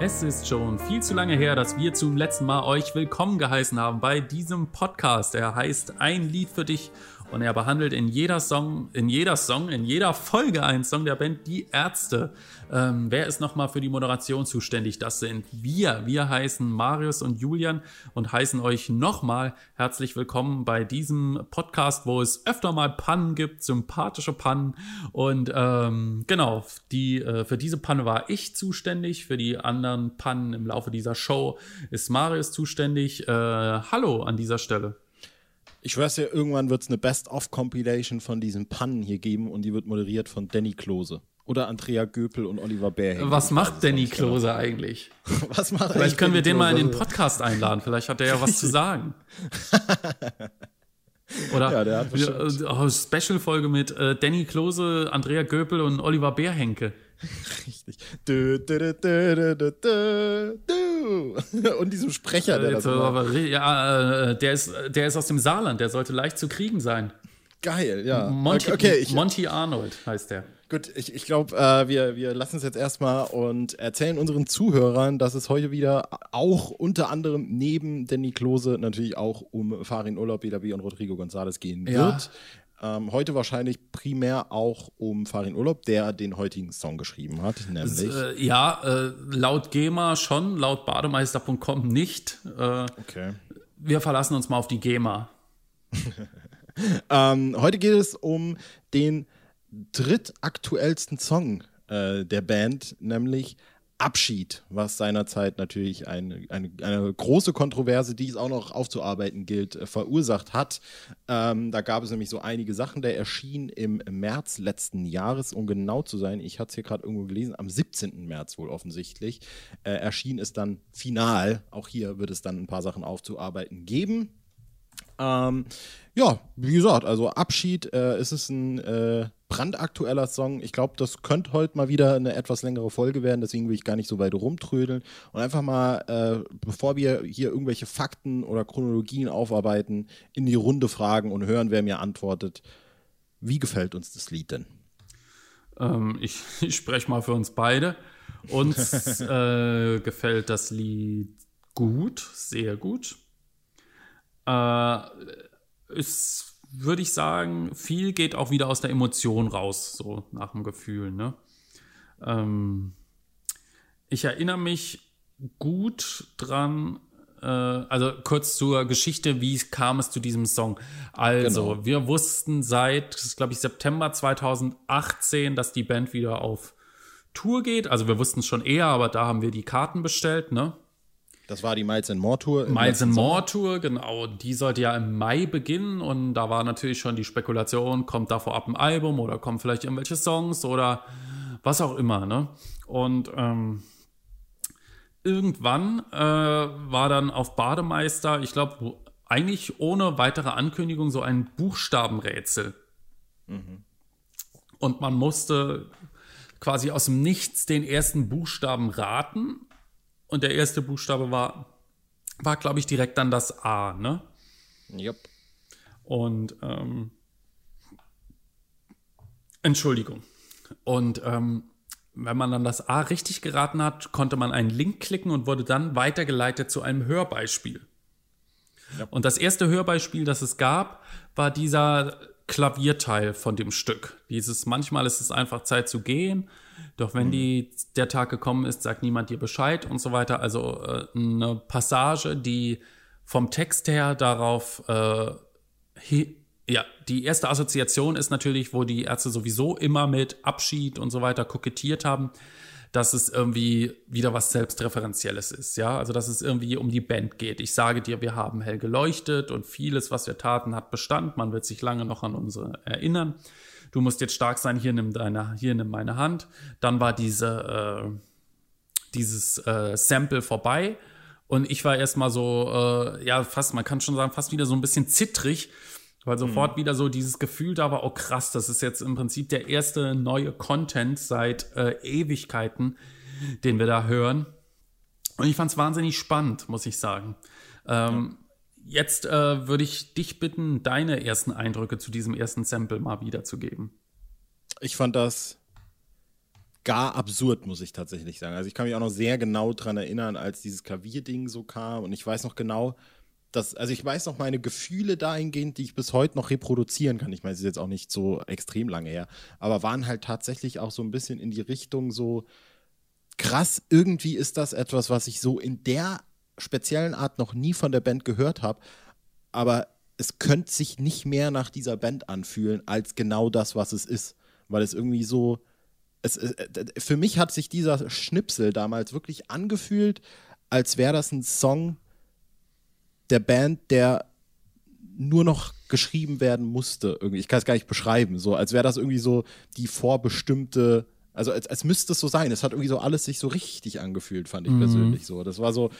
Es ist schon viel zu lange her, dass wir zum letzten Mal euch willkommen geheißen haben bei diesem Podcast. Er heißt Ein Lied für dich und er behandelt in jeder Song, in jeder Song, in jeder Folge einen Song der Band Die Ärzte. Ähm, wer ist nochmal für die Moderation zuständig? Das sind wir. Wir heißen Marius und Julian und heißen euch nochmal herzlich willkommen bei diesem Podcast, wo es öfter mal Pannen gibt, sympathische Pannen. Und ähm, genau, die, äh, für diese Panne war ich zuständig. Für die anderen Pannen im Laufe dieser Show ist Marius zuständig. Äh, hallo an dieser Stelle. Ich weiß ja, irgendwann wird es eine Best-of-Compilation von diesen Pannen hier geben und die wird moderiert von Danny Klose. Oder Andrea Göpel und Oliver Bär. Was macht Danny Klose genau. eigentlich? was macht Vielleicht können wir den mal in den Podcast einladen. Vielleicht hat er ja was zu sagen. Oder ja, hat oh, Special-Folge mit äh, Danny Klose, Andrea Göpel und Oliver Bärhenke. Richtig. Du, du, du, Und diesem Sprecher, der das aber, Ja, äh, der ist, der ist aus dem Saarland, der sollte leicht zu kriegen sein. Geil, ja. Monty, okay, ich, Monty Arnold heißt der. Gut, ich, ich glaube, äh, wir, wir lassen es jetzt erstmal und erzählen unseren Zuhörern, dass es heute wieder auch unter anderem neben Danny Klose natürlich auch um Farin Urlaub, BW und Rodrigo González gehen ja. wird. Ähm, heute wahrscheinlich primär auch um Farin Urlaub, der den heutigen Song geschrieben hat, nämlich. Äh, ja, äh, laut GEMA schon, laut bademeister.com nicht. Äh, okay. Wir verlassen uns mal auf die GEMA. ähm, heute geht es um den drittaktuellsten Song äh, der Band, nämlich Abschied, was seinerzeit natürlich eine, eine, eine, große Kontroverse, die es auch noch aufzuarbeiten gilt, äh, verursacht hat. Ähm, da gab es nämlich so einige Sachen. Der erschien im März letzten Jahres, um genau zu sein. Ich hatte es hier gerade irgendwo gelesen, am 17. März wohl offensichtlich. Äh, erschien es dann final. Auch hier wird es dann ein paar Sachen aufzuarbeiten geben. Ähm, ja, wie gesagt, also Abschied äh, ist es ein äh, brandaktueller Song. Ich glaube, das könnte heute mal wieder eine etwas längere Folge werden, deswegen will ich gar nicht so weit rumtrödeln und einfach mal, äh, bevor wir hier irgendwelche Fakten oder Chronologien aufarbeiten, in die Runde fragen und hören, wer mir antwortet. Wie gefällt uns das Lied denn? Ähm, ich, ich spreche mal für uns beide. Uns äh, gefällt das Lied gut, sehr gut. Äh, ist würde ich sagen, viel geht auch wieder aus der Emotion raus, so nach dem Gefühl. Ne? Ähm, ich erinnere mich gut dran, äh, also kurz zur Geschichte, wie kam es zu diesem Song. Also, genau. wir wussten seit, glaube ich, September 2018, dass die Band wieder auf Tour geht. Also wir wussten es schon eher, aber da haben wir die Karten bestellt, ne? Das war die Miles and More Tour. Miles and More Tour, genau. Die sollte ja im Mai beginnen und da war natürlich schon die Spekulation, kommt da vorab ein Album oder kommen vielleicht irgendwelche Songs oder was auch immer, ne? Und ähm, irgendwann äh, war dann auf Bademeister, ich glaube, eigentlich ohne weitere Ankündigung so ein Buchstabenrätsel. Mhm. Und man musste quasi aus dem Nichts den ersten Buchstaben raten und der erste Buchstabe war, war glaube ich, direkt dann das A, ne? Yep. Und, ähm, Entschuldigung. Und ähm, wenn man dann das A richtig geraten hat, konnte man einen Link klicken und wurde dann weitergeleitet zu einem Hörbeispiel. Yep. Und das erste Hörbeispiel, das es gab, war dieser Klavierteil von dem Stück. Dieses manchmal ist es einfach Zeit zu gehen doch wenn mhm. die, der Tag gekommen ist, sagt niemand dir Bescheid und so weiter. Also äh, eine Passage, die vom Text her darauf, äh, ja, die erste Assoziation ist natürlich, wo die Ärzte sowieso immer mit Abschied und so weiter kokettiert haben, dass es irgendwie wieder was Selbstreferenzielles ist, ja, also dass es irgendwie um die Band geht. Ich sage dir, wir haben hell geleuchtet und vieles, was wir taten, hat Bestand. Man wird sich lange noch an unsere erinnern du musst jetzt stark sein, hier nimm deine, hier nimm meine Hand. Dann war diese, äh, dieses äh, Sample vorbei. Und ich war erstmal so, äh, ja, fast, man kann schon sagen, fast wieder so ein bisschen zittrig, weil sofort mhm. wieder so dieses Gefühl da war, oh krass, das ist jetzt im Prinzip der erste neue Content seit äh, Ewigkeiten, den wir da hören. Und ich fand es wahnsinnig spannend, muss ich sagen. Ähm, Jetzt äh, würde ich dich bitten, deine ersten Eindrücke zu diesem ersten Sample mal wiederzugeben. Ich fand das gar absurd, muss ich tatsächlich sagen. Also ich kann mich auch noch sehr genau daran erinnern, als dieses Klavierding so kam und ich weiß noch genau, dass, also ich weiß noch meine Gefühle dahingehend, die ich bis heute noch reproduzieren kann. Ich meine, es ist jetzt auch nicht so extrem lange her, aber waren halt tatsächlich auch so ein bisschen in die Richtung so krass, irgendwie ist das etwas, was ich so in der speziellen Art noch nie von der Band gehört habe, aber es könnte sich nicht mehr nach dieser Band anfühlen, als genau das, was es ist. Weil es irgendwie so. Es, äh, für mich hat sich dieser Schnipsel damals wirklich angefühlt, als wäre das ein Song der Band, der nur noch geschrieben werden musste. Irgendwie. Ich kann es gar nicht beschreiben. So, als wäre das irgendwie so die vorbestimmte. Also als, als müsste es so sein. Es hat irgendwie so alles sich so richtig angefühlt, fand ich mhm. persönlich so. Das war so,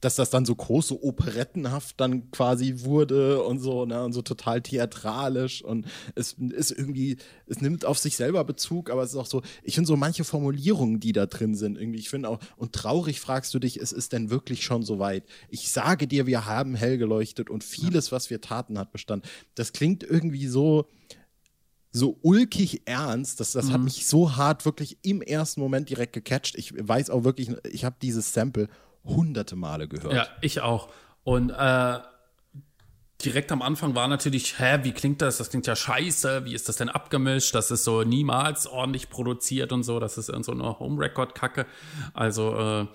dass das dann so große operettenhaft dann quasi wurde und so, ne, und so total theatralisch und es ist irgendwie, es nimmt auf sich selber Bezug, aber es ist auch so, ich finde so manche Formulierungen, die da drin sind, irgendwie, ich finde auch, und traurig fragst du dich, es ist denn wirklich schon so weit? Ich sage dir, wir haben hell geleuchtet und vieles, was wir taten, hat Bestand. Das klingt irgendwie so, so ulkig ernst, das, das mhm. hat mich so hart wirklich im ersten Moment direkt gecatcht. Ich weiß auch wirklich, ich habe dieses Sample hunderte Male gehört. Ja, ich auch. Und äh, direkt am Anfang war natürlich, hä, wie klingt das? Das klingt ja scheiße. Wie ist das denn abgemischt? Das ist so niemals ordentlich produziert und so. Das ist so eine Home-Record-Kacke. Also äh,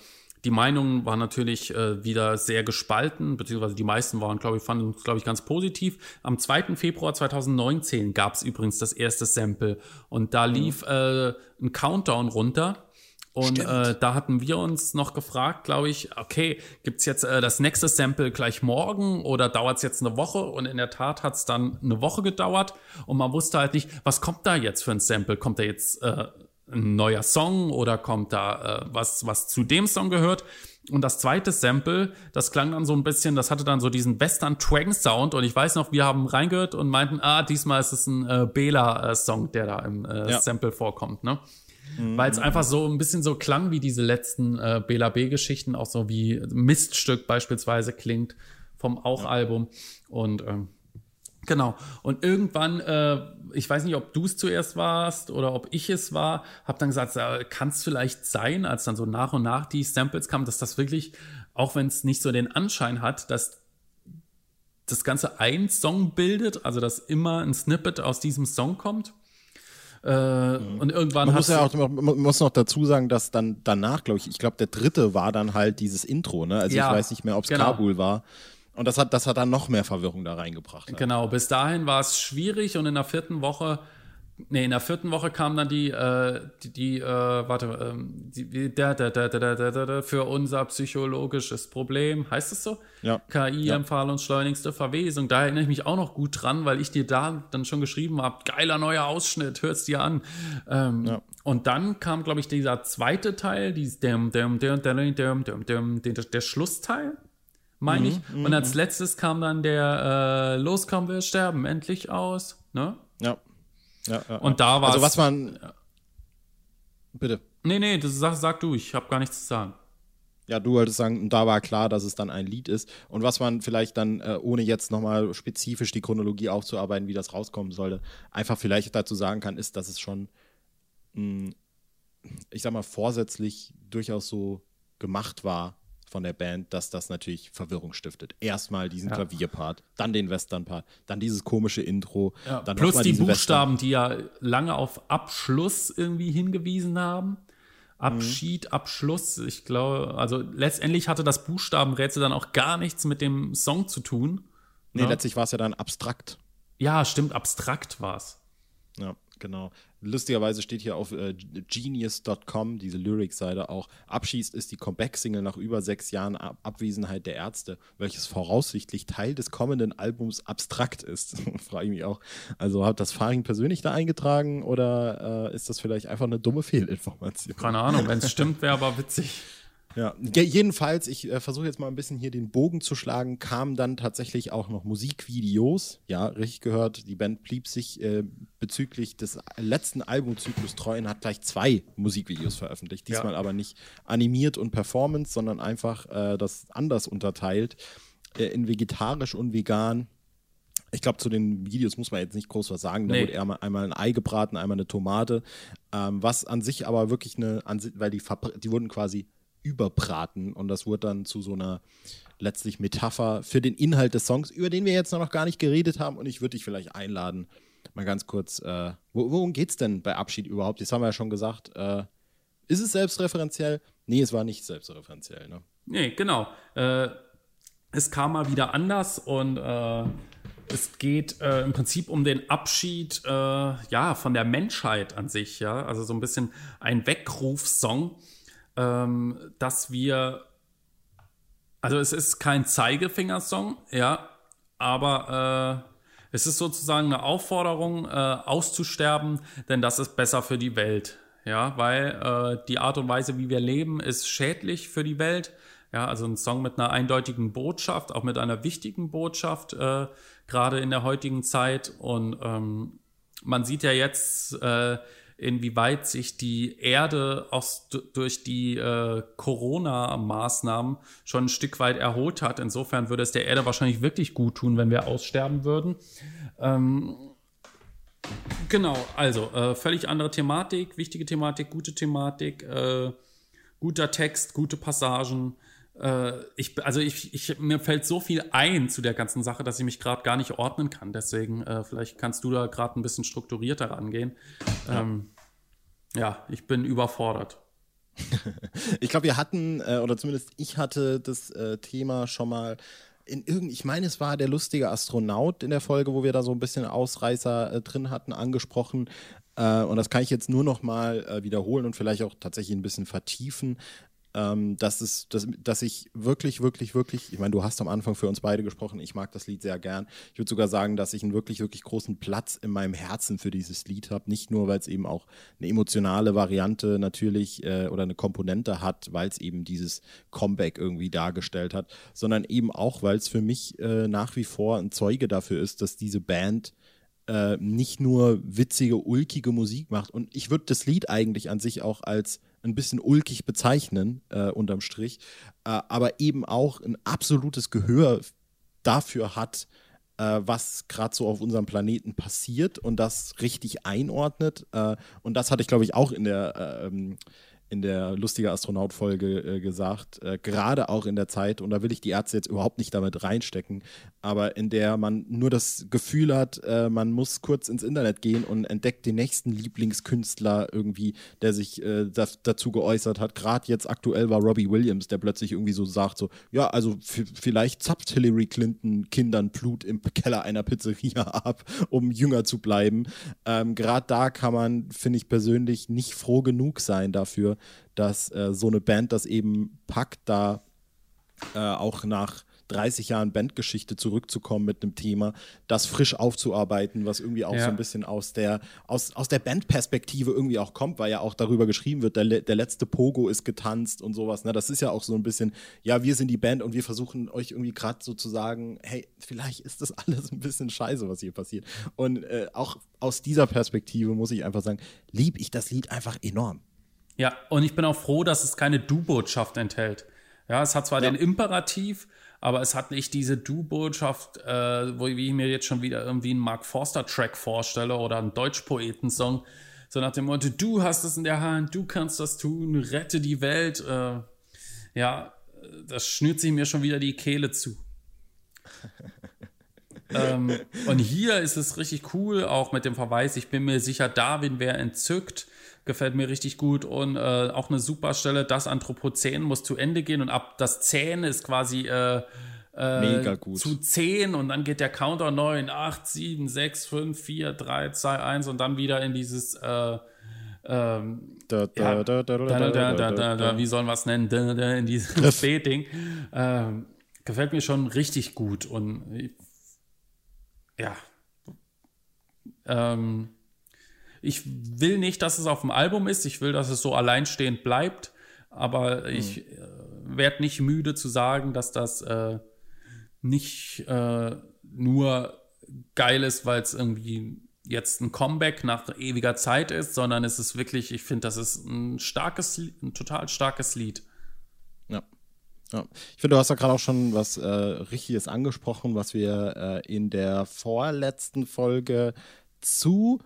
die Meinungen waren natürlich äh, wieder sehr gespalten, beziehungsweise die meisten waren, glaube ich, fanden es, glaube ich, ganz positiv. Am 2. Februar 2019 gab es übrigens das erste Sample und da lief äh, ein Countdown runter und äh, da hatten wir uns noch gefragt, glaube ich, okay, gibt's jetzt äh, das nächste Sample gleich morgen oder dauert's jetzt eine Woche? Und in der Tat hat's dann eine Woche gedauert und man wusste halt nicht, was kommt da jetzt für ein Sample? Kommt da jetzt äh, ein neuer Song oder kommt da äh, was, was zu dem Song gehört? Und das zweite Sample, das klang dann so ein bisschen, das hatte dann so diesen Western-Twang-Sound. Und ich weiß noch, wir haben reingehört und meinten, ah, diesmal ist es ein äh, Bela-Song, der da im äh, ja. Sample vorkommt, ne? Mhm. Weil es einfach so ein bisschen so klang wie diese letzten äh, Bela B-Geschichten, auch so wie Miststück beispielsweise klingt vom Auch-Album. Ja. Und ähm, Genau. Und irgendwann, äh, ich weiß nicht, ob du es zuerst warst oder ob ich es war, habe dann gesagt, kann es vielleicht sein, als dann so nach und nach die Samples kamen, dass das wirklich, auch wenn es nicht so den Anschein hat, dass das Ganze ein Song bildet, also dass immer ein Snippet aus diesem Song kommt. Äh, mhm. Und irgendwann man muss ja auch man muss noch dazu sagen, dass dann danach, glaube ich, ich glaube, der dritte war dann halt dieses Intro, ne? Also ja, ich weiß nicht mehr, ob es genau. Kabul war. Und das hat, das hat dann noch mehr Verwirrung da reingebracht. Halt. Genau, bis dahin war es schwierig und in der vierten Woche Nee, in der vierten Woche kam dann die, äh, die, die äh, warte, ähm, die, der, der, der, der, der, der, der, für unser psychologisches Problem, heißt es so? Ja. KI ja. empfahl uns schleunigste Verwesung. Da erinnere ich mich auch noch gut dran, weil ich dir da dann schon geschrieben habe, geiler neuer Ausschnitt, hörst dir an. Ähm, ja. Und dann kam, glaube ich, dieser zweite Teil, dieses dem, dem, dem, dem, dem, dem, dem, der, der Schlussteil, meine mhm, ich. Und als mhm. letztes kam dann der äh, Los kommen wir sterben endlich aus, ne? Ja. Ja, und da war Also was man. Bitte. Nee, nee, das sag, sag du, ich habe gar nichts zu sagen. Ja, du wolltest sagen, und da war klar, dass es dann ein Lied ist. Und was man vielleicht dann, äh, ohne jetzt nochmal spezifisch die Chronologie aufzuarbeiten, wie das rauskommen sollte, einfach vielleicht dazu sagen kann, ist, dass es schon, mh, ich sag mal, vorsätzlich durchaus so gemacht war, von der Band, dass das natürlich Verwirrung stiftet. Erstmal diesen ja. Klavierpart, dann den Western-Part, dann dieses komische Intro. Ja. Dann Plus die Buchstaben, Western die ja lange auf Abschluss irgendwie hingewiesen haben. Abschied, mhm. Abschluss. Ich glaube, also letztendlich hatte das Buchstabenrätsel dann auch gar nichts mit dem Song zu tun. Nee, ja? letztlich war es ja dann abstrakt. Ja, stimmt, abstrakt war es. Ja, genau. Lustigerweise steht hier auf äh, genius.com, diese Lyric-Seite auch, abschießt ist die Comeback-Single nach über sechs Jahren Ab Abwesenheit der Ärzte, welches voraussichtlich Teil des kommenden Albums Abstrakt ist. Frage ich mich auch. Also hat das Faring persönlich da eingetragen oder äh, ist das vielleicht einfach eine dumme Fehlinformation? Keine Ahnung, wenn es stimmt, wäre aber witzig. Ja, jedenfalls, ich äh, versuche jetzt mal ein bisschen hier den Bogen zu schlagen, kamen dann tatsächlich auch noch Musikvideos. Ja, richtig gehört, die Band blieb sich äh, bezüglich des letzten Albumzyklus treu und hat gleich zwei Musikvideos veröffentlicht. Diesmal ja. aber nicht animiert und Performance, sondern einfach äh, das anders unterteilt äh, in vegetarisch und vegan. Ich glaube, zu den Videos muss man jetzt nicht groß was sagen. Da nee. wurde eher einmal ein Ei gebraten, einmal eine Tomate. Ähm, was an sich aber wirklich eine, weil die, die wurden quasi überbraten und das wurde dann zu so einer letztlich Metapher für den Inhalt des Songs, über den wir jetzt noch gar nicht geredet haben. Und ich würde dich vielleicht einladen, mal ganz kurz, äh, worum geht es denn bei Abschied überhaupt? Jetzt haben wir ja schon gesagt, äh, ist es selbstreferenziell? Nee, es war nicht selbstreferenziell. Ne? Nee, genau. Äh, es kam mal wieder anders und äh, es geht äh, im Prinzip um den Abschied äh, ja, von der Menschheit an sich. Ja? Also so ein bisschen ein Weckrufsong, ähm, dass wir also es ist kein Zeigefingersong, ja, aber äh, es ist sozusagen eine Aufforderung, äh, auszusterben, denn das ist besser für die Welt. Ja, weil äh, die Art und Weise, wie wir leben, ist schädlich für die Welt. Ja, also ein Song mit einer eindeutigen Botschaft, auch mit einer wichtigen Botschaft, äh, gerade in der heutigen Zeit. Und ähm, man sieht ja jetzt, äh, inwieweit sich die Erde aus, durch die äh, Corona-Maßnahmen schon ein Stück weit erholt hat. Insofern würde es der Erde wahrscheinlich wirklich gut tun, wenn wir aussterben würden. Ähm, genau, also äh, völlig andere Thematik, wichtige Thematik, gute Thematik, äh, guter Text, gute Passagen. Äh, ich, also ich, ich, mir fällt so viel ein zu der ganzen Sache, dass ich mich gerade gar nicht ordnen kann. Deswegen, äh, vielleicht kannst du da gerade ein bisschen strukturierter rangehen. Ja, ähm, ja ich bin überfordert. ich glaube, wir hatten, äh, oder zumindest ich hatte das äh, Thema schon mal in irgend, ich meine, es war der lustige Astronaut in der Folge, wo wir da so ein bisschen Ausreißer äh, drin hatten, angesprochen. Äh, und das kann ich jetzt nur noch mal wiederholen und vielleicht auch tatsächlich ein bisschen vertiefen ähm, dass, es, dass, dass ich wirklich, wirklich, wirklich, ich meine, du hast am Anfang für uns beide gesprochen, ich mag das Lied sehr gern. Ich würde sogar sagen, dass ich einen wirklich, wirklich großen Platz in meinem Herzen für dieses Lied habe. Nicht nur, weil es eben auch eine emotionale Variante natürlich äh, oder eine Komponente hat, weil es eben dieses Comeback irgendwie dargestellt hat, sondern eben auch, weil es für mich äh, nach wie vor ein Zeuge dafür ist, dass diese Band äh, nicht nur witzige, ulkige Musik macht. Und ich würde das Lied eigentlich an sich auch als ein bisschen ulkig bezeichnen, äh, unterm Strich, äh, aber eben auch ein absolutes Gehör dafür hat, äh, was gerade so auf unserem Planeten passiert und das richtig einordnet. Äh, und das hatte ich, glaube ich, auch in der ähm, in der lustige Astronaut-Folge äh, gesagt, äh, gerade auch in der Zeit, und da will ich die Ärzte jetzt überhaupt nicht damit reinstecken, aber in der man nur das Gefühl hat, äh, man muss kurz ins Internet gehen und entdeckt den nächsten Lieblingskünstler irgendwie, der sich äh, das, dazu geäußert hat. Gerade jetzt aktuell war Robbie Williams, der plötzlich irgendwie so sagt, so, ja, also vielleicht zapft Hillary Clinton Kindern Blut im Keller einer Pizzeria ab, um jünger zu bleiben. Ähm, Gerade da kann man, finde ich persönlich, nicht froh genug sein dafür, dass äh, so eine Band das eben packt, da äh, auch nach 30 Jahren Bandgeschichte zurückzukommen mit einem Thema, das frisch aufzuarbeiten, was irgendwie auch ja. so ein bisschen aus der, aus, aus der Bandperspektive irgendwie auch kommt, weil ja auch darüber geschrieben wird, der, der letzte Pogo ist getanzt und sowas. Ne? Das ist ja auch so ein bisschen, ja, wir sind die Band und wir versuchen euch irgendwie gerade so zu sagen, hey, vielleicht ist das alles ein bisschen scheiße, was hier passiert. Und äh, auch aus dieser Perspektive muss ich einfach sagen, lieb ich das Lied einfach enorm. Ja, und ich bin auch froh, dass es keine Du-Botschaft enthält. Ja, es hat zwar ja. den Imperativ, aber es hat nicht diese Du-Botschaft, äh, wo wie ich mir jetzt schon wieder irgendwie einen Mark Forster-Track vorstelle oder einen Deutschpoeten-Song, so nach dem Motto, du hast es in der Hand, du kannst das tun, rette die Welt. Äh, ja, das schnürt sich mir schon wieder die Kehle zu. ähm, und hier ist es richtig cool, auch mit dem Verweis, ich bin mir sicher, Darwin wäre entzückt gefällt mir richtig gut und äh, auch eine super Stelle, das Anthropozän muss zu Ende gehen und ab das Zähne ist quasi äh, äh Mega gut. zu 10 und dann geht der Counter 9, 8, 7, 6, 5, 4, 3, 2, 1 und dann wieder in dieses äh, wie sollen wir es nennen, in dieses B-Ding. Ähm, gefällt mir schon richtig gut und ja. Ähm, ich will nicht, dass es auf dem Album ist. Ich will, dass es so alleinstehend bleibt. Aber hm. ich äh, werde nicht müde zu sagen, dass das äh, nicht äh, nur geil ist, weil es irgendwie jetzt ein Comeback nach ewiger Zeit ist, sondern es ist wirklich, ich finde, das ist ein starkes, ein total starkes Lied. Ja. Ja. Ich finde, du hast ja gerade auch schon was äh, Richtiges angesprochen, was wir äh, in der vorletzten Folge zu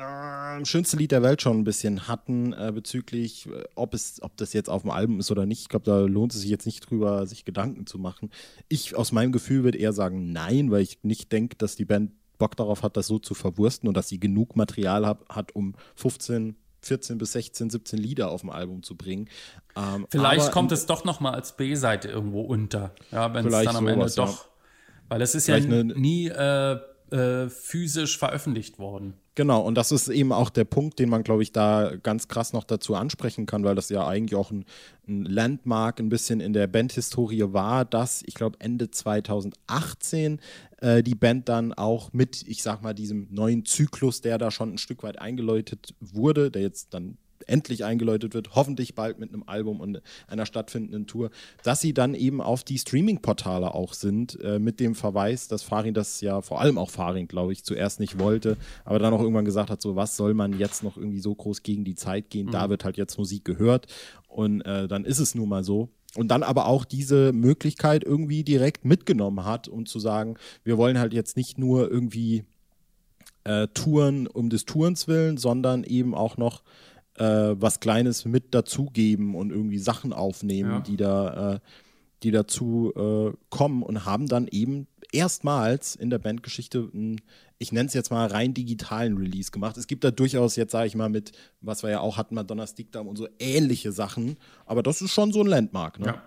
äh, schönste Lied der Welt schon ein bisschen hatten äh, bezüglich, äh, ob es, ob das jetzt auf dem Album ist oder nicht. Ich glaube, da lohnt es sich jetzt nicht drüber, sich Gedanken zu machen. Ich aus meinem Gefühl würde eher sagen nein, weil ich nicht denke, dass die Band Bock darauf hat, das so zu verwursten und dass sie genug Material hab, hat, um 15 14 bis 16, 17 Lieder auf dem Album zu bringen. Ähm, vielleicht kommt es doch noch mal als B-Seite irgendwo unter, ja, wenn es dann am sowas, Ende doch, ja. weil es ist vielleicht ja nie äh, äh, physisch veröffentlicht worden. Genau, und das ist eben auch der Punkt, den man, glaube ich, da ganz krass noch dazu ansprechen kann, weil das ja eigentlich auch ein, ein Landmark ein bisschen in der Bandhistorie war, dass ich glaube Ende 2018 äh, die Band dann auch mit, ich sag mal, diesem neuen Zyklus, der da schon ein Stück weit eingeläutet wurde, der jetzt dann endlich eingeläutet wird, hoffentlich bald mit einem Album und einer stattfindenden Tour, dass sie dann eben auf die Streaming-Portale auch sind, äh, mit dem Verweis, dass Farin das ja vor allem auch Farin, glaube ich, zuerst nicht wollte, aber dann auch irgendwann gesagt hat, so was soll man jetzt noch irgendwie so groß gegen die Zeit gehen, mhm. da wird halt jetzt Musik gehört und äh, dann ist es nun mal so und dann aber auch diese Möglichkeit irgendwie direkt mitgenommen hat, um zu sagen, wir wollen halt jetzt nicht nur irgendwie äh, Touren um des Tourens willen, sondern eben auch noch äh, was Kleines mit dazugeben und irgendwie Sachen aufnehmen, ja. die da, äh, die dazu äh, kommen und haben dann eben erstmals in der Bandgeschichte einen, ich nenne es jetzt mal rein digitalen Release gemacht. Es gibt da durchaus jetzt, sage ich mal, mit, was wir ja auch hatten, Madonna's Dickdarm und so ähnliche Sachen, aber das ist schon so ein Landmark. Ne? Ja.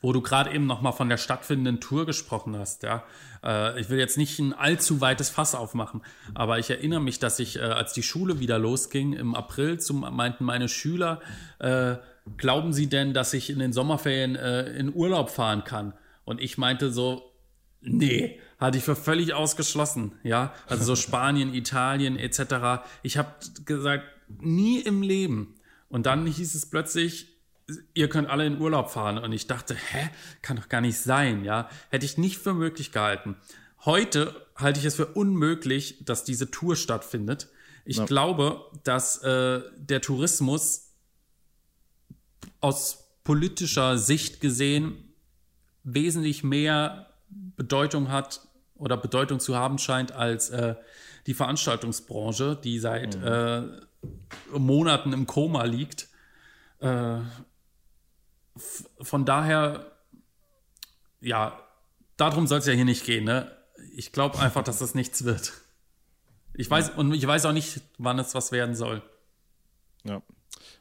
Wo du gerade eben noch mal von der stattfindenden Tour gesprochen hast, ja. Äh, ich will jetzt nicht ein allzu weites Fass aufmachen, aber ich erinnere mich, dass ich, äh, als die Schule wieder losging im April, zum, meinten meine Schüler, äh, glauben Sie denn, dass ich in den Sommerferien äh, in Urlaub fahren kann? Und ich meinte so, Nee, hatte ich für völlig ausgeschlossen, ja. Also so Spanien, Italien etc. Ich habe gesagt, nie im Leben. Und dann hieß es plötzlich, ihr könnt alle in Urlaub fahren. Und ich dachte, hä, kann doch gar nicht sein, ja. Hätte ich nicht für möglich gehalten. Heute halte ich es für unmöglich, dass diese Tour stattfindet. Ich ja. glaube, dass äh, der Tourismus aus politischer Sicht gesehen wesentlich mehr Bedeutung hat oder Bedeutung zu haben scheint als äh, die Veranstaltungsbranche, die seit mhm. äh, Monaten im Koma liegt. Äh, von daher, ja, darum soll es ja hier nicht gehen. Ne? Ich glaube einfach, dass das nichts wird. Ich weiß, und ich weiß auch nicht, wann es was werden soll. Ja.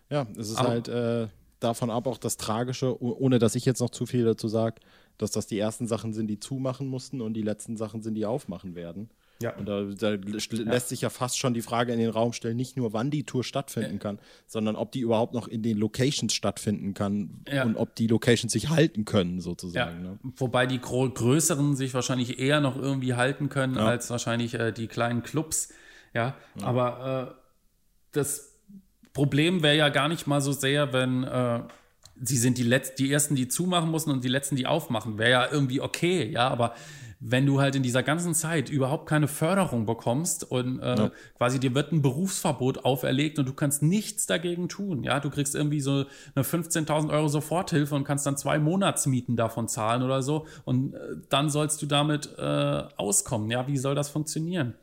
Ja, es ist Aber, halt äh, davon ab auch das Tragische, ohne dass ich jetzt noch zu viel dazu sage dass das die ersten Sachen sind, die zumachen mussten und die letzten Sachen sind, die aufmachen werden. Ja. Und da, da lässt ja. sich ja fast schon die Frage in den Raum stellen, nicht nur wann die Tour stattfinden ja. kann, sondern ob die überhaupt noch in den Locations stattfinden kann ja. und ob die Locations sich halten können, sozusagen. Ne? Wobei die größeren sich wahrscheinlich eher noch irgendwie halten können als wahrscheinlich äh, die kleinen Clubs. Ja, aber äh, das Problem wäre ja gar nicht mal so sehr, wenn äh, sie sind die, Letz die ersten, die zumachen mussten und die letzten, die aufmachen. Wäre ja irgendwie okay, ja, aber wenn du halt in dieser ganzen Zeit überhaupt keine Förderung bekommst und äh, ja. quasi dir wird ein Berufsverbot auferlegt und du kannst nichts dagegen tun, ja, du kriegst irgendwie so eine 15.000 Euro Soforthilfe und kannst dann zwei Monatsmieten davon zahlen oder so und äh, dann sollst du damit äh, auskommen, ja, wie soll das funktionieren?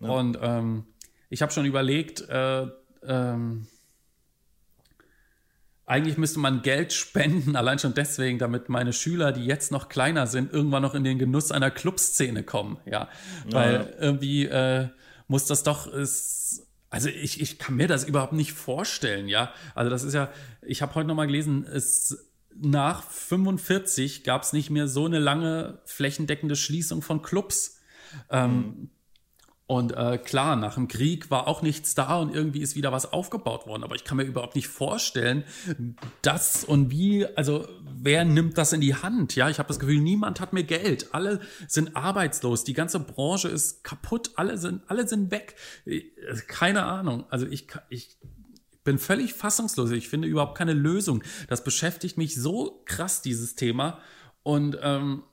Ja. Und ähm, ich habe schon überlegt, äh, ähm, eigentlich müsste man Geld spenden, allein schon deswegen, damit meine Schüler, die jetzt noch kleiner sind, irgendwann noch in den Genuss einer Clubszene kommen. Ja, weil ja. irgendwie äh, muss das doch ist, also ich, ich kann mir das überhaupt nicht vorstellen. Ja, also das ist ja, ich habe heute noch mal gelesen, es nach 45 gab es nicht mehr so eine lange flächendeckende Schließung von Clubs. Ähm, mhm. Und äh, klar, nach dem Krieg war auch nichts da und irgendwie ist wieder was aufgebaut worden. Aber ich kann mir überhaupt nicht vorstellen, dass und wie, also wer nimmt das in die Hand? Ja, ich habe das Gefühl, niemand hat mehr Geld. Alle sind arbeitslos. Die ganze Branche ist kaputt. Alle sind, alle sind weg. Keine Ahnung. Also ich, ich bin völlig fassungslos. Ich finde überhaupt keine Lösung. Das beschäftigt mich so krass, dieses Thema. Und ähm,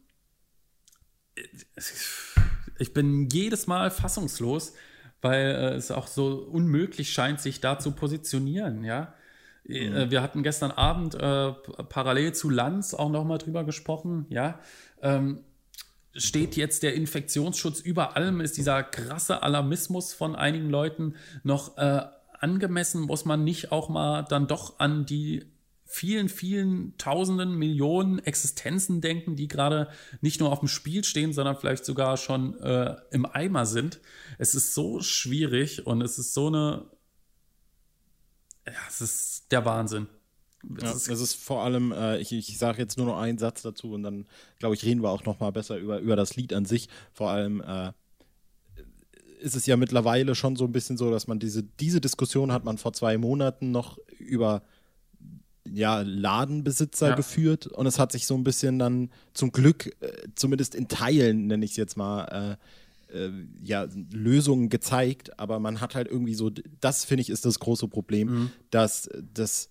ich bin jedes Mal fassungslos, weil äh, es auch so unmöglich scheint, sich da zu positionieren, ja. Mhm. Wir hatten gestern Abend äh, parallel zu Lanz auch nochmal drüber gesprochen, ja. Ähm, steht jetzt der Infektionsschutz über allem? Ist dieser krasse Alarmismus von einigen Leuten noch äh, angemessen? Muss man nicht auch mal dann doch an die vielen, vielen Tausenden, Millionen Existenzen denken, die gerade nicht nur auf dem Spiel stehen, sondern vielleicht sogar schon äh, im Eimer sind? Es ist so schwierig und es ist so eine. Ja, es ist der Wahnsinn. Ja, es ist vor allem, äh, ich, ich sage jetzt nur noch einen Satz dazu und dann, glaube ich, reden wir auch noch mal besser über, über das Lied an sich. Vor allem äh, ist es ja mittlerweile schon so ein bisschen so, dass man diese, diese Diskussion hat man vor zwei Monaten noch über ja, Ladenbesitzer ja. geführt und es hat sich so ein bisschen dann zum Glück, äh, zumindest in Teilen, nenne ich es jetzt mal, äh, äh, ja, Lösungen gezeigt, aber man hat halt irgendwie so, das finde ich ist das große Problem, mhm. dass das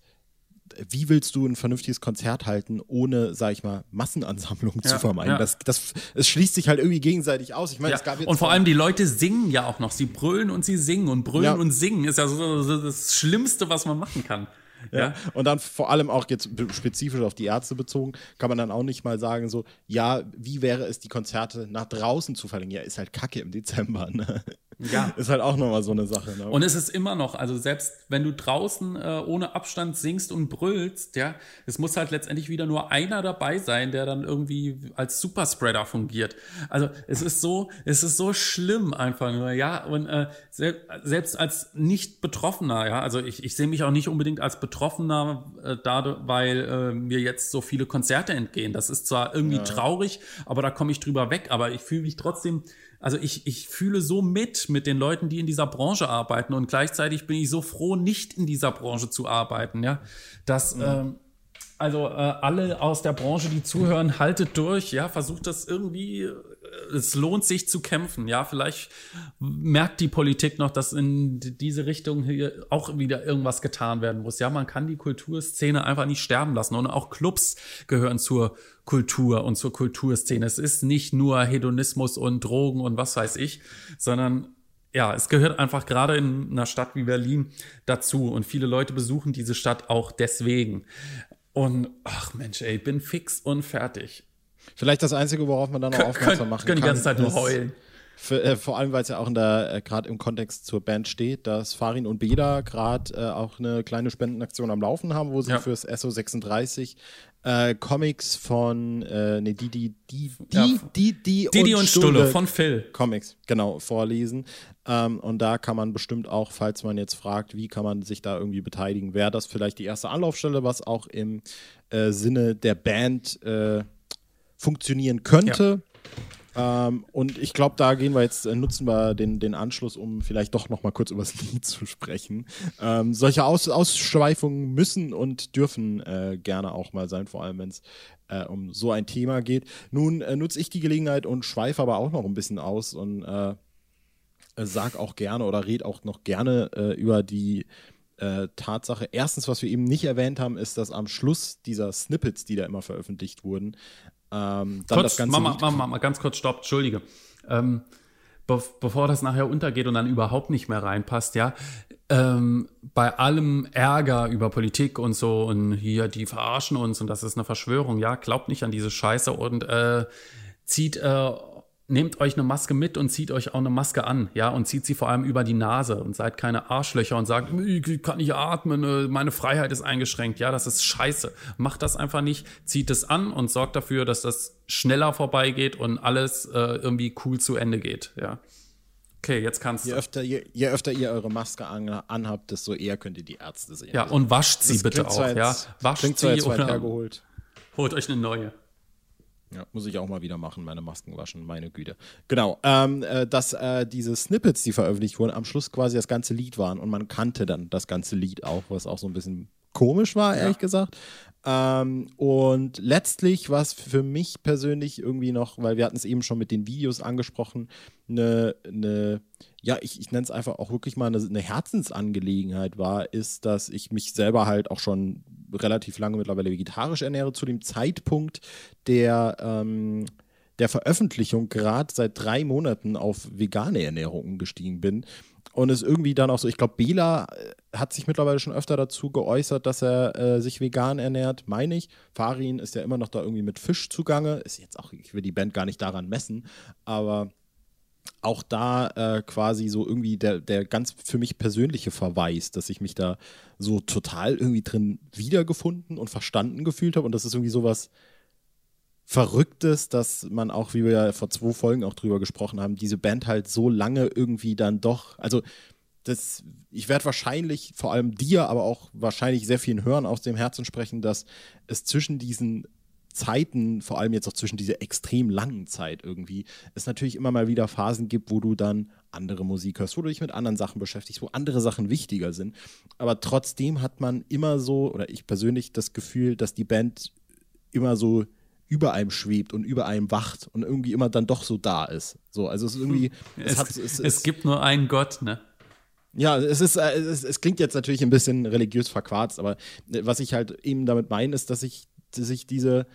wie willst du ein vernünftiges Konzert halten, ohne, sag ich mal, Massenansammlungen ja, zu vermeiden? Ja. Das, das, es schließt sich halt irgendwie gegenseitig aus. Ich meine, ja. es gab jetzt. Und vor allem die Leute singen ja auch noch. Sie brüllen und sie singen und brüllen und singen ist ja so, so das Schlimmste, was man machen kann. Ja. Und dann vor allem auch jetzt spezifisch auf die Ärzte bezogen, kann man dann auch nicht mal sagen, so, ja, wie wäre es, die Konzerte nach draußen zu verlegen? Ja, ist halt Kacke im Dezember, ne? Ja. Ist halt auch nochmal so eine Sache. Ne? Und es ist immer noch, also selbst wenn du draußen äh, ohne Abstand singst und brüllst, ja, es muss halt letztendlich wieder nur einer dabei sein, der dann irgendwie als Superspreader fungiert. Also es ist so, es ist so schlimm einfach nur, ja. Und äh, selbst als nicht Betroffener, ja, also ich, ich sehe mich auch nicht unbedingt als Betroffener, äh, da, weil äh, mir jetzt so viele Konzerte entgehen. Das ist zwar irgendwie ja. traurig, aber da komme ich drüber weg. Aber ich fühle mich trotzdem also ich, ich fühle so mit mit den Leuten, die in dieser Branche arbeiten und gleichzeitig bin ich so froh, nicht in dieser Branche zu arbeiten, ja, dass, mhm. ähm, also äh, alle aus der Branche, die zuhören, haltet durch, ja, versucht das irgendwie, es lohnt sich zu kämpfen, ja, vielleicht merkt die Politik noch, dass in diese Richtung hier auch wieder irgendwas getan werden muss. Ja, man kann die Kulturszene einfach nicht sterben lassen und auch Clubs gehören zur Kultur und zur Kulturszene. Es ist nicht nur Hedonismus und Drogen und was weiß ich, sondern ja, es gehört einfach gerade in einer Stadt wie Berlin dazu und viele Leute besuchen diese Stadt auch deswegen. Und ach Mensch, ey, ich bin fix und fertig. Vielleicht das Einzige, worauf man dann noch aufmerksam machen kann. Können die ganze Zeit nur heulen. Für, äh, vor allem, weil es ja auch äh, gerade im Kontext zur Band steht, dass Farin und Beda gerade äh, auch eine kleine Spendenaktion am Laufen haben, wo sie ja. fürs SO36 äh, Comics von äh, nee, die, die, die, die, ja. die, die, Didi und, und Stulle, Stulle von Phil. Comics, genau, vorlesen. Ähm, und da kann man bestimmt auch, falls man jetzt fragt, wie kann man sich da irgendwie beteiligen, wäre das vielleicht die erste Anlaufstelle, was auch im äh, Sinne der Band funktionieren könnte. Ja. Ähm, und ich glaube, da gehen wir jetzt, äh, nutzen wir den, den Anschluss, um vielleicht doch noch mal kurz über das Lied zu sprechen. Ähm, solche Aus Ausschweifungen müssen und dürfen äh, gerne auch mal sein, vor allem wenn es äh, um so ein Thema geht. Nun äh, nutze ich die Gelegenheit und schweife aber auch noch ein bisschen aus und äh, sag auch gerne oder red auch noch gerne äh, über die Tatsache. Erstens, was wir eben nicht erwähnt haben, ist, dass am Schluss dieser Snippets, die da immer veröffentlicht wurden, ähm, dann kurz, das Ganze Mama, Mama, Mama, ganz kurz, stopp, Entschuldige. Ähm, be bevor das nachher untergeht und dann überhaupt nicht mehr reinpasst, ja, ähm, bei allem Ärger über Politik und so und hier, die verarschen uns und das ist eine Verschwörung, ja, glaubt nicht an diese Scheiße und äh, zieht äh, nehmt euch eine Maske mit und zieht euch auch eine Maske an, ja, und zieht sie vor allem über die Nase und seid keine Arschlöcher und sagt, ich kann nicht atmen, äh, meine Freiheit ist eingeschränkt, ja, das ist scheiße. Macht das einfach nicht, zieht es an und sorgt dafür, dass das schneller vorbeigeht und alles äh, irgendwie cool zu Ende geht, ja. Okay, jetzt kannst du. Je öfter, je, je öfter ihr eure Maske an, anhabt, desto eher könnt ihr die Ärzte sehen. Ja, und wascht sie das bitte auch, ja. Wascht sie oder hergeholt. holt euch eine neue. Ja, muss ich auch mal wieder machen, meine Masken waschen, meine Güte. Genau, ähm, äh, dass äh, diese Snippets, die veröffentlicht wurden, am Schluss quasi das ganze Lied waren und man kannte dann das ganze Lied auch, was auch so ein bisschen komisch war, ehrlich ja. gesagt. Ähm, und letztlich war es für mich persönlich irgendwie noch, weil wir hatten es eben schon mit den Videos angesprochen, eine, eine ja, ich, ich nenne es einfach auch wirklich mal eine, eine Herzensangelegenheit war, ist, dass ich mich selber halt auch schon relativ lange mittlerweile vegetarisch ernähre, zu dem Zeitpunkt der, ähm, der Veröffentlichung gerade seit drei Monaten auf vegane Ernährung umgestiegen bin und ist irgendwie dann auch so, ich glaube, Bela äh, hat sich mittlerweile schon öfter dazu geäußert, dass er äh, sich vegan ernährt, meine ich. Farin ist ja immer noch da irgendwie mit Fisch zugange. Ist jetzt auch, ich will die Band gar nicht daran messen, aber auch da äh, quasi so irgendwie der, der ganz für mich persönliche Verweis, dass ich mich da so total irgendwie drin wiedergefunden und verstanden gefühlt habe. Und das ist irgendwie sowas Verrücktes, dass man auch, wie wir ja vor zwei Folgen auch drüber gesprochen haben, diese Band halt so lange irgendwie dann doch, also das, ich werde wahrscheinlich vor allem dir, aber auch wahrscheinlich sehr vielen Hörern aus dem Herzen sprechen, dass es zwischen diesen Zeiten, vor allem jetzt auch zwischen dieser extrem langen Zeit irgendwie, es natürlich immer mal wieder Phasen gibt, wo du dann andere Musik hörst, wo du dich mit anderen Sachen beschäftigst, wo andere Sachen wichtiger sind. Aber trotzdem hat man immer so, oder ich persönlich, das Gefühl, dass die Band immer so über einem schwebt und über einem wacht und irgendwie immer dann doch so da ist. So, also es ist irgendwie. Es, es, hat, es, es gibt nur einen Gott, ne? Ja, es ist, äh, es, es, klingt jetzt natürlich ein bisschen religiös verquarzt, aber äh, was ich halt eben damit meine, ist, dass ich, dass ich diese,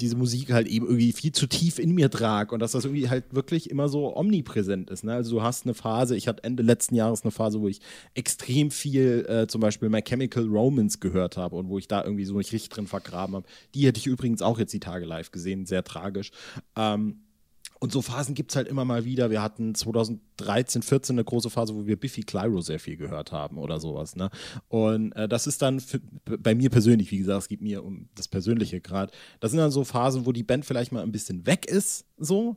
diese Musik halt eben irgendwie viel zu tief in mir trage und dass das irgendwie halt wirklich immer so omnipräsent ist. Ne? Also du hast eine Phase, ich hatte Ende letzten Jahres eine Phase, wo ich extrem viel äh, zum Beispiel My Chemical Romance gehört habe und wo ich da irgendwie so mich richtig drin vergraben habe. Die hätte ich übrigens auch jetzt die Tage live gesehen, sehr tragisch. Ähm, und so Phasen gibt es halt immer mal wieder. Wir hatten 2013, 14 eine große Phase, wo wir Biffy Clyro sehr viel gehört haben oder sowas. Ne? Und äh, das ist dann für, bei mir persönlich, wie gesagt, es geht mir um das Persönliche gerade. Das sind dann so Phasen, wo die Band vielleicht mal ein bisschen weg ist, so.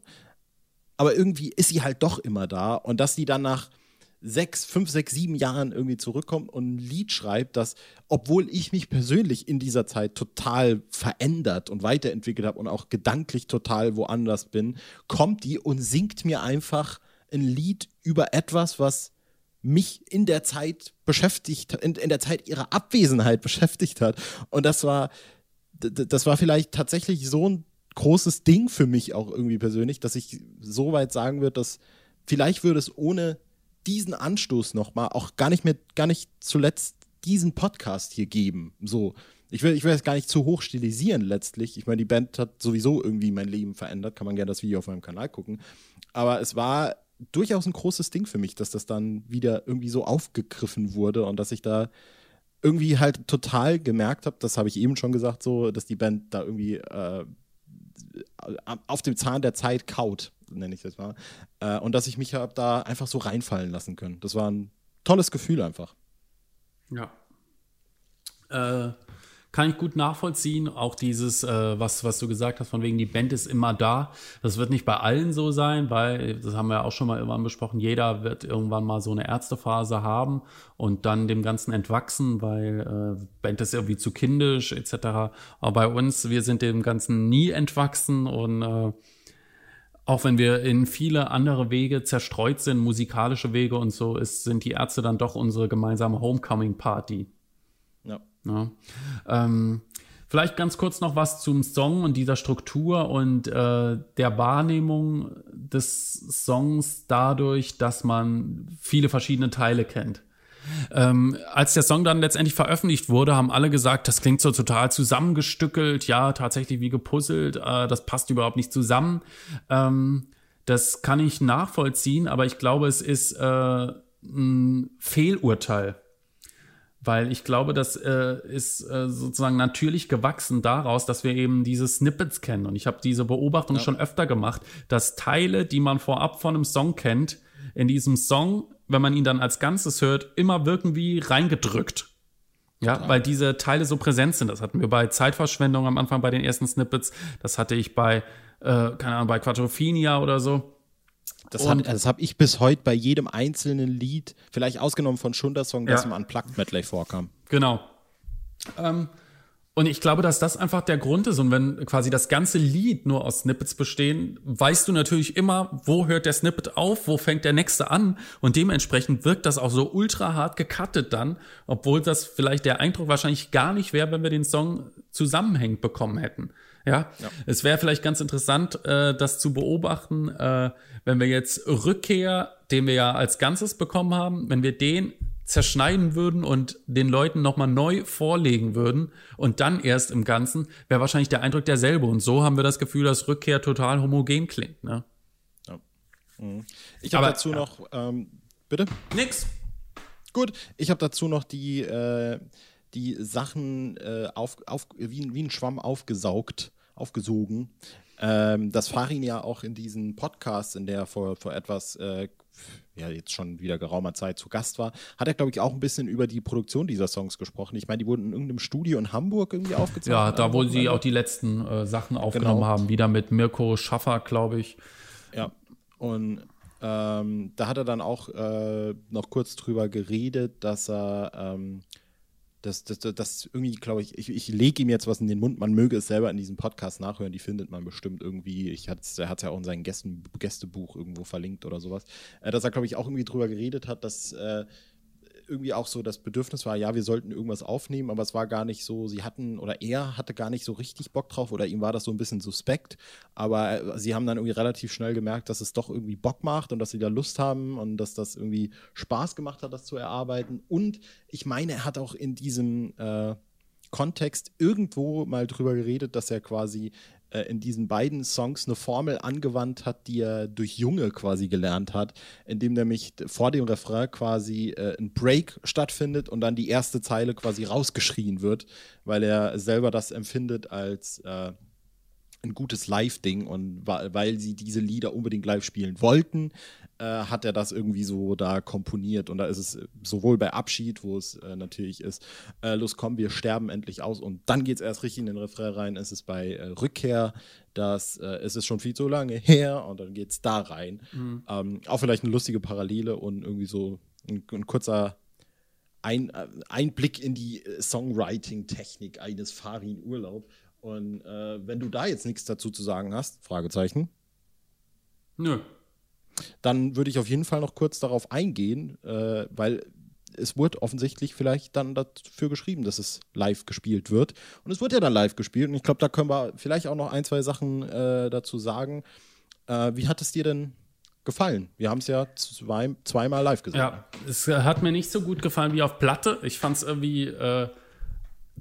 Aber irgendwie ist sie halt doch immer da. Und dass die dann nach sechs, fünf, sechs, sieben Jahren irgendwie zurückkommt und ein Lied schreibt, das, obwohl ich mich persönlich in dieser Zeit total verändert und weiterentwickelt habe und auch gedanklich total woanders bin, kommt die und singt mir einfach ein Lied über etwas, was mich in der Zeit beschäftigt, in, in der Zeit ihrer Abwesenheit beschäftigt hat. Und das war, das war vielleicht tatsächlich so ein großes Ding für mich auch irgendwie persönlich, dass ich so weit sagen würde, dass vielleicht würde es ohne diesen Anstoß nochmal, auch gar nicht mehr, gar nicht zuletzt diesen Podcast hier geben. So. Ich will, ich will es gar nicht zu hoch stilisieren letztlich. Ich meine, die Band hat sowieso irgendwie mein Leben verändert. Kann man gerne das Video auf meinem Kanal gucken. Aber es war durchaus ein großes Ding für mich, dass das dann wieder irgendwie so aufgegriffen wurde und dass ich da irgendwie halt total gemerkt habe, das habe ich eben schon gesagt, so, dass die Band da irgendwie äh, auf dem Zahn der Zeit kaut nenne ich das mal. Äh, und dass ich mich habe da einfach so reinfallen lassen können. Das war ein tolles Gefühl einfach. Ja. Äh, kann ich gut nachvollziehen. Auch dieses, äh, was, was du gesagt hast, von wegen die Band ist immer da. Das wird nicht bei allen so sein, weil, das haben wir auch schon mal irgendwann besprochen, jeder wird irgendwann mal so eine Ärztephase haben und dann dem Ganzen entwachsen, weil äh, Band ist irgendwie zu kindisch etc. Aber bei uns, wir sind dem Ganzen nie entwachsen und äh, auch wenn wir in viele andere Wege zerstreut sind, musikalische Wege und so, ist, sind die Ärzte dann doch unsere gemeinsame Homecoming-Party. Ja. ja. Ähm, vielleicht ganz kurz noch was zum Song und dieser Struktur und äh, der Wahrnehmung des Songs dadurch, dass man viele verschiedene Teile kennt. Ähm, als der Song dann letztendlich veröffentlicht wurde, haben alle gesagt, das klingt so total zusammengestückelt, ja, tatsächlich wie gepuzzelt, äh, das passt überhaupt nicht zusammen. Ähm, das kann ich nachvollziehen, aber ich glaube, es ist äh, ein Fehlurteil. Weil ich glaube, das äh, ist äh, sozusagen natürlich gewachsen daraus, dass wir eben diese Snippets kennen. Und ich habe diese Beobachtung ja. schon öfter gemacht, dass Teile, die man vorab von einem Song kennt, in diesem Song wenn man ihn dann als Ganzes hört, immer wirken wie reingedrückt. Ja, Total. weil diese Teile so präsent sind. Das hatten wir bei Zeitverschwendung am Anfang bei den ersten Snippets. Das hatte ich bei, äh, keine Ahnung, bei Quattrofinia oder so. Das habe hab ich bis heute bei jedem einzelnen Lied, vielleicht ausgenommen von Schundersong, das ja. im Unplugged Medley vorkam. Genau. Ähm, und ich glaube, dass das einfach der Grund ist. Und wenn quasi das ganze Lied nur aus Snippets bestehen, weißt du natürlich immer, wo hört der Snippet auf, wo fängt der nächste an. Und dementsprechend wirkt das auch so ultra hart gecuttet dann, obwohl das vielleicht der Eindruck wahrscheinlich gar nicht wäre, wenn wir den Song zusammenhängend bekommen hätten. Ja, ja. es wäre vielleicht ganz interessant, äh, das zu beobachten, äh, wenn wir jetzt Rückkehr, den wir ja als Ganzes bekommen haben, wenn wir den zerschneiden würden und den Leuten nochmal neu vorlegen würden und dann erst im Ganzen, wäre wahrscheinlich der Eindruck derselbe. Und so haben wir das Gefühl, dass Rückkehr total homogen klingt. Ne? Ja. Mhm. Ich habe dazu ja. noch ähm, Bitte? Nix. Gut, ich habe dazu noch die, äh, die Sachen äh, auf, auf, wie, wie ein Schwamm aufgesaugt, aufgesogen. Ähm, dass Farin ja auch in diesen Podcasts, in der vor, vor etwas, äh, ja, jetzt schon wieder geraumer Zeit zu Gast war, hat er, glaube ich, auch ein bisschen über die Produktion dieser Songs gesprochen. Ich meine, die wurden in irgendeinem Studio in Hamburg irgendwie aufgezeichnet. Ja, da, wo sie auch die letzten äh, Sachen aufgenommen genau. haben, wieder mit Mirko Schaffer, glaube ich. Ja, und ähm, da hat er dann auch äh, noch kurz drüber geredet, dass er ähm, das, das, das irgendwie, glaube ich, ich, ich lege ihm jetzt was in den Mund, man möge es selber in diesem Podcast nachhören, die findet man bestimmt irgendwie. Ich hat's, er hat es ja auch in seinem Gästen, Gästebuch irgendwo verlinkt oder sowas. Äh, dass er, glaube ich, auch irgendwie drüber geredet hat, dass äh, irgendwie auch so das Bedürfnis war, ja, wir sollten irgendwas aufnehmen, aber es war gar nicht so, sie hatten oder er hatte gar nicht so richtig Bock drauf oder ihm war das so ein bisschen suspekt, aber äh, sie haben dann irgendwie relativ schnell gemerkt, dass es doch irgendwie Bock macht und dass sie da Lust haben und dass das irgendwie Spaß gemacht hat, das zu erarbeiten. Und ich meine, er hat auch in diesem äh, Kontext irgendwo mal drüber geredet, dass er quasi äh, in diesen beiden Songs eine Formel angewandt hat, die er durch Junge quasi gelernt hat, indem nämlich vor dem Refrain quasi äh, ein Break stattfindet und dann die erste Zeile quasi rausgeschrien wird, weil er selber das empfindet als äh, ein gutes Live-Ding und weil sie diese Lieder unbedingt live spielen wollten, äh, hat er das irgendwie so da komponiert. Und da ist es sowohl bei Abschied, wo es äh, natürlich ist, äh, los komm, wir sterben endlich aus und dann geht es erst richtig in den Refrain rein. Es ist bei äh, Rückkehr, dass äh, es ist schon viel zu lange her und dann geht es da rein. Mhm. Ähm, auch vielleicht eine lustige Parallele und irgendwie so ein, ein kurzer ein, äh, Einblick in die Songwriting-Technik eines Farin Urlaub. Und äh, wenn du da jetzt nichts dazu zu sagen hast, Fragezeichen. Nö. Dann würde ich auf jeden Fall noch kurz darauf eingehen, äh, weil es wurde offensichtlich vielleicht dann dafür geschrieben, dass es live gespielt wird. Und es wird ja dann live gespielt. Und ich glaube, da können wir vielleicht auch noch ein, zwei Sachen äh, dazu sagen. Äh, wie hat es dir denn gefallen? Wir haben es ja zwei, zweimal live gesehen. Ja, es hat mir nicht so gut gefallen wie auf Platte. Ich fand es irgendwie äh,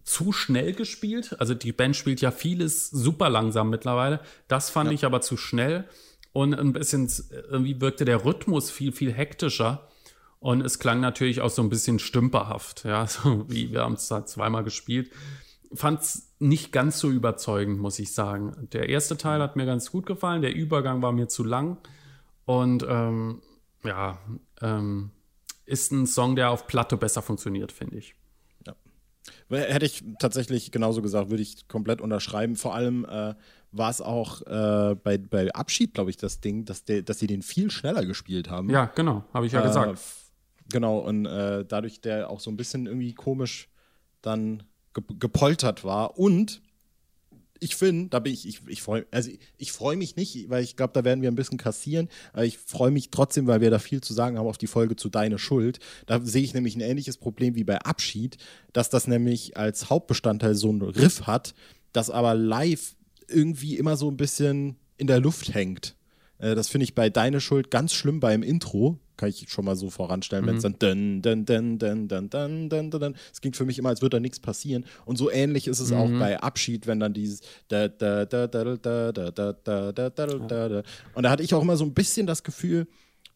zu schnell gespielt. Also die Band spielt ja vieles super langsam mittlerweile. Das fand ja. ich aber zu schnell. Und ein bisschen, irgendwie wirkte der Rhythmus viel, viel hektischer. Und es klang natürlich auch so ein bisschen stümperhaft, ja, so wie wir haben es da zweimal gespielt. Fand es nicht ganz so überzeugend, muss ich sagen. Der erste Teil hat mir ganz gut gefallen, der Übergang war mir zu lang. Und ähm, ja, ähm, ist ein Song, der auf Platte besser funktioniert, finde ich. Hätte ich tatsächlich genauso gesagt, würde ich komplett unterschreiben. Vor allem äh, war es auch äh, bei, bei Abschied, glaube ich, das Ding, dass, der, dass sie den viel schneller gespielt haben. Ja, genau, habe ich ja äh, gesagt. Genau, und äh, dadurch der auch so ein bisschen irgendwie komisch dann gepoltert war. Und ich finde, da bin ich, ich, ich freue also ich, ich freue mich nicht, weil ich glaube, da werden wir ein bisschen kassieren, aber ich freue mich trotzdem, weil wir da viel zu sagen haben auf die Folge zu Deine Schuld. Da sehe ich nämlich ein ähnliches Problem wie bei Abschied, dass das nämlich als Hauptbestandteil so ein Riff hat, das aber live irgendwie immer so ein bisschen in der Luft hängt. Äh, das finde ich bei Deine Schuld ganz schlimm beim Intro, kann ich schon mal so voranstellen, mhm. wenn es dann dun, dun, dun, dun, dun, dun, dun, dun, es klingt für mich immer, als würde da nichts passieren. Und so ähnlich ist es mhm. auch bei Abschied, wenn dann dieses da, da, da, da, da, da, da, da, da, da, da. Und da hatte ich auch immer so ein bisschen das Gefühl,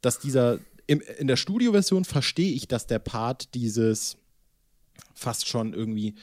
dass dieser, im, in der Studioversion verstehe ich, dass der Part dieses fast schon irgendwie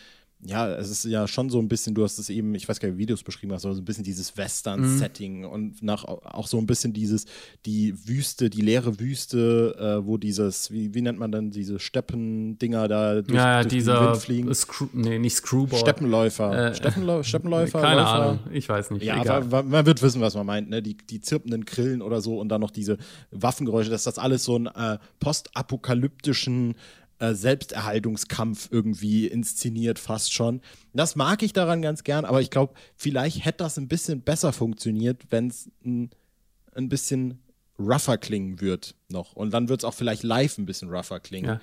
ja, es ist ja schon so ein bisschen, du hast es eben, ich weiß gar nicht, wie Videos beschrieben hast, aber so ein bisschen dieses Western-Setting mhm. und nach auch so ein bisschen dieses, die Wüste, die leere Wüste, äh, wo dieses, wie, wie nennt man dann diese Steppendinger da durch, ja, ja, durch dieser den Wind fliegen? Screw, nee, nicht Screwball. Steppenläufer. Äh, Steppenläu Steppenläufer? Keine Läufer. Ahnung, ich weiß nicht. Ja, Egal. aber man wird wissen, was man meint, ne? Die, die zirpenden Grillen oder so und dann noch diese Waffengeräusche, dass das alles so einen äh, postapokalyptischen äh, Selbsterhaltungskampf irgendwie inszeniert, fast schon. Das mag ich daran ganz gern, aber ich glaube, vielleicht hätte das ein bisschen besser funktioniert, wenn es ein, ein bisschen rougher klingen wird noch. Und dann wird es auch vielleicht live ein bisschen rougher klingen. Ja.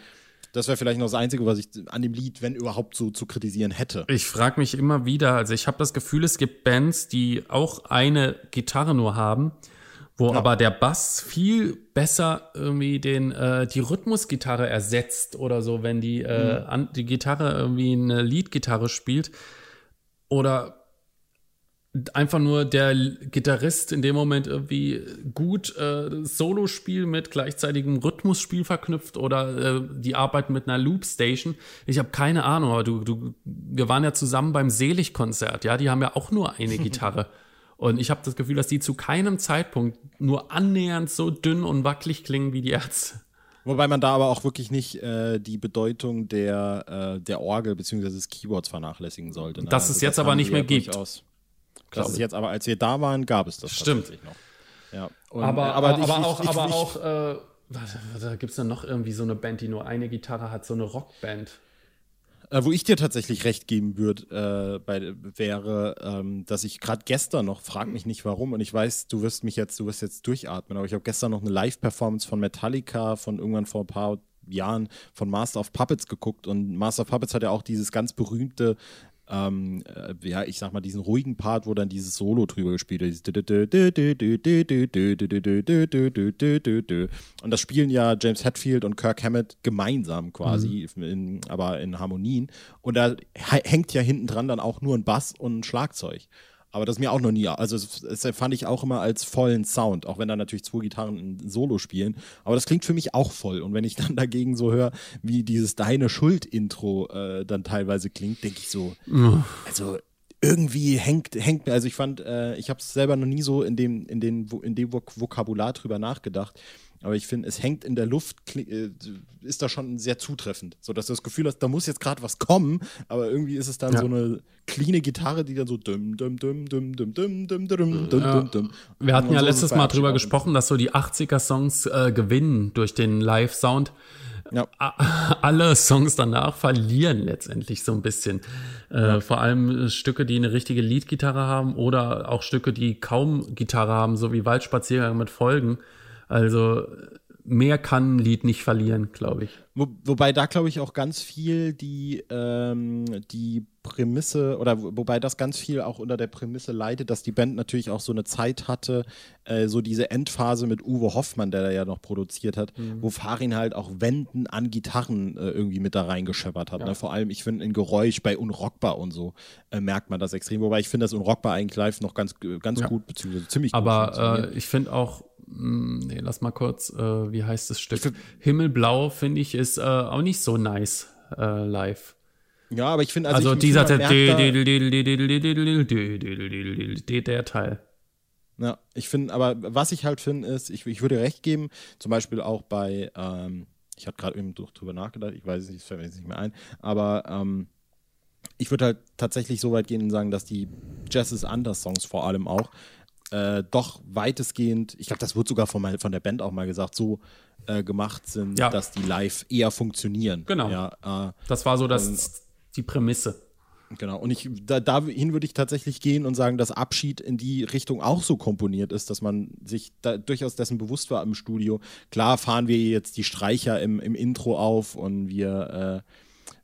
Das wäre vielleicht noch das Einzige, was ich an dem Lied, wenn überhaupt, so zu kritisieren hätte. Ich frage mich immer wieder, also ich habe das Gefühl, es gibt Bands, die auch eine Gitarre nur haben wo ja. aber der Bass viel besser irgendwie den äh, die Rhythmusgitarre ersetzt oder so, wenn die äh, mhm. an, die Gitarre irgendwie eine Leadgitarre spielt oder einfach nur der Gitarrist in dem Moment irgendwie gut äh, Solospiel mit gleichzeitigem Rhythmusspiel verknüpft oder äh, die Arbeit mit einer Loopstation. Ich habe keine Ahnung, aber du, du, wir waren ja zusammen beim Selig-Konzert, ja, die haben ja auch nur eine Gitarre. Und ich habe das Gefühl, dass die zu keinem Zeitpunkt nur annähernd so dünn und wackelig klingen wie die Ärzte. Wobei man da aber auch wirklich nicht äh, die Bedeutung der, äh, der Orgel bzw. des Keyboards vernachlässigen sollte. Ne? Das also es jetzt aber nicht mehr gibt. Durchaus. Das ist jetzt aber, als wir da waren, gab es das Stimmt. noch. Ja. Und, aber, aber, aber, ich, auch, ich, aber ich, auch, äh, da gibt es dann noch irgendwie so eine Band, die nur eine Gitarre hat, so eine Rockband. Äh, wo ich dir tatsächlich recht geben würde, äh, wäre, ähm, dass ich gerade gestern noch, frag mich nicht warum, und ich weiß, du wirst mich jetzt, du wirst jetzt durchatmen, aber ich habe gestern noch eine Live-Performance von Metallica von irgendwann vor ein paar Jahren von Master of Puppets geguckt und Master of Puppets hat ja auch dieses ganz berühmte ähm, äh, ja, ich sag mal, diesen ruhigen Part, wo dann dieses Solo drüber gespielt wird. Und das spielen ja James Hetfield und Kirk Hammett gemeinsam quasi, mhm. in, aber in Harmonien. Und da hängt ja hinten dran dann auch nur ein Bass und ein Schlagzeug. Aber das ist mir auch noch nie, also das fand ich auch immer als vollen Sound, auch wenn da natürlich zwei Gitarren ein Solo spielen. Aber das klingt für mich auch voll. Und wenn ich dann dagegen so höre, wie dieses Deine Schuld-Intro äh, dann teilweise klingt, denke ich so, also irgendwie hängt, hängt mir, also ich fand, äh, ich habe es selber noch nie so in dem, in, den, in dem Vokabular drüber nachgedacht. Aber ich finde, es hängt in der Luft, äh, ist da schon sehr zutreffend. So dass du das Gefühl hast, da muss jetzt gerade was kommen, aber irgendwie ist es dann ja. so eine cleane Gitarre, die dann so düm, düm, düm, düm, düm, düm, düm, düm, düm, ja. düm. Wir hatten ja so letztes Mal drüber gesprochen, dass so die 80er-Songs äh, gewinnen durch den Live-Sound. Ja. Alle Songs danach verlieren letztendlich so ein bisschen. Äh, ja. Vor allem Stücke, die eine richtige Lead-Gitarre haben oder auch Stücke, die kaum Gitarre haben, so wie Waldspaziergang mit Folgen. Also mehr kann ein Lied nicht verlieren, glaube ich. Wo, wobei da, glaube ich, auch ganz viel die, ähm, die Prämisse oder wobei das ganz viel auch unter der Prämisse leidet, dass die Band natürlich auch so eine Zeit hatte, äh, so diese Endphase mit Uwe Hoffmann, der da ja noch produziert hat, mhm. wo Farin halt auch Wänden an Gitarren äh, irgendwie mit da reingescheppert hat. Ja. Ne? Vor allem, ich finde, in Geräusch bei Unrockbar und so äh, merkt man das extrem. Wobei ich finde, dass Unrockbar eigentlich live noch ganz, ganz ja. gut, beziehungsweise ziemlich Aber, gut Aber äh, ich finde auch, nee, lass mal kurz, äh, wie heißt das Stück? Himmelblau, finde ich, ist äh, auch nicht so nice äh, live. Ja, aber ich finde, also, also dieser der Teil. Ja, ich finde, aber was ich halt finde, ist, ich, ich würde recht geben, zum Beispiel auch bei, ähm, ich hatte gerade eben drüber nachgedacht, ich weiß es nicht, es fällt mir jetzt nicht mehr ein, aber ähm, ich würde halt tatsächlich so weit gehen und sagen, dass die Jazz is Anders Songs vor allem auch äh, doch weitestgehend, ich glaube, das wird sogar von, von der Band auch mal gesagt, so äh, gemacht sind, ja. dass die live eher funktionieren. Genau. Ja, äh, das war so das, und, die Prämisse. Genau, und ich, da, dahin würde ich tatsächlich gehen und sagen, dass Abschied in die Richtung auch so komponiert ist, dass man sich da durchaus dessen bewusst war im Studio. Klar fahren wir jetzt die Streicher im, im Intro auf und wir, äh,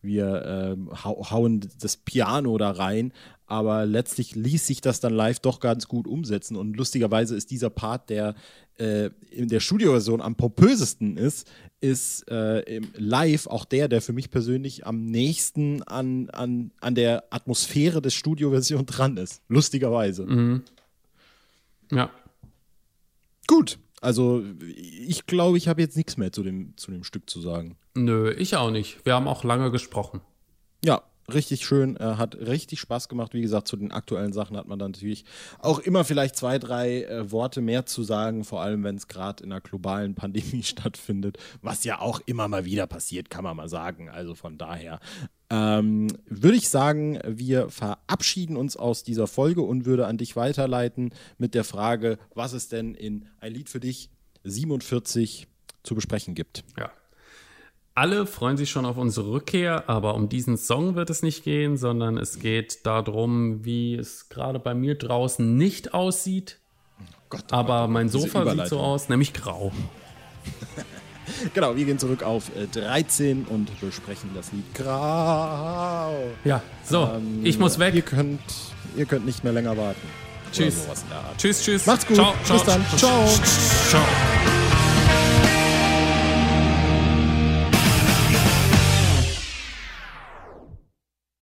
wir äh, hauen das Piano da rein, aber letztlich ließ sich das dann live doch ganz gut umsetzen. Und lustigerweise ist dieser Part, der äh, in der Studioversion am pompösesten ist, ist äh, live auch der, der für mich persönlich am nächsten an, an, an der Atmosphäre des Studioversion dran ist. Lustigerweise. Mhm. Ja. Gut. Also ich glaube, ich habe jetzt nichts mehr zu dem, zu dem Stück zu sagen. Nö, ich auch nicht. Wir haben auch lange gesprochen. Ja, richtig schön, äh, hat richtig Spaß gemacht. Wie gesagt, zu den aktuellen Sachen hat man dann natürlich auch immer vielleicht zwei, drei äh, Worte mehr zu sagen, vor allem wenn es gerade in einer globalen Pandemie stattfindet, was ja auch immer mal wieder passiert, kann man mal sagen. Also von daher ähm, würde ich sagen, wir verabschieden uns aus dieser Folge und würde an dich weiterleiten mit der Frage, was es denn in ein Lied für dich 47 zu besprechen gibt. Ja, alle freuen sich schon auf unsere Rückkehr, aber um diesen Song wird es nicht gehen, sondern es geht darum, wie es gerade bei mir draußen nicht aussieht. Oh Gott, oh aber Gott, mein Sofa sieht so aus, nämlich grau. genau, wir gehen zurück auf 13 äh, und besprechen das Lied Grau. Ja, so, ähm, ich muss weg. Ihr könnt, ihr könnt nicht mehr länger warten. Tschüss. Tschüss, tschüss. Macht's gut. Ciao, ciao, Bis dann. Ciao. ciao.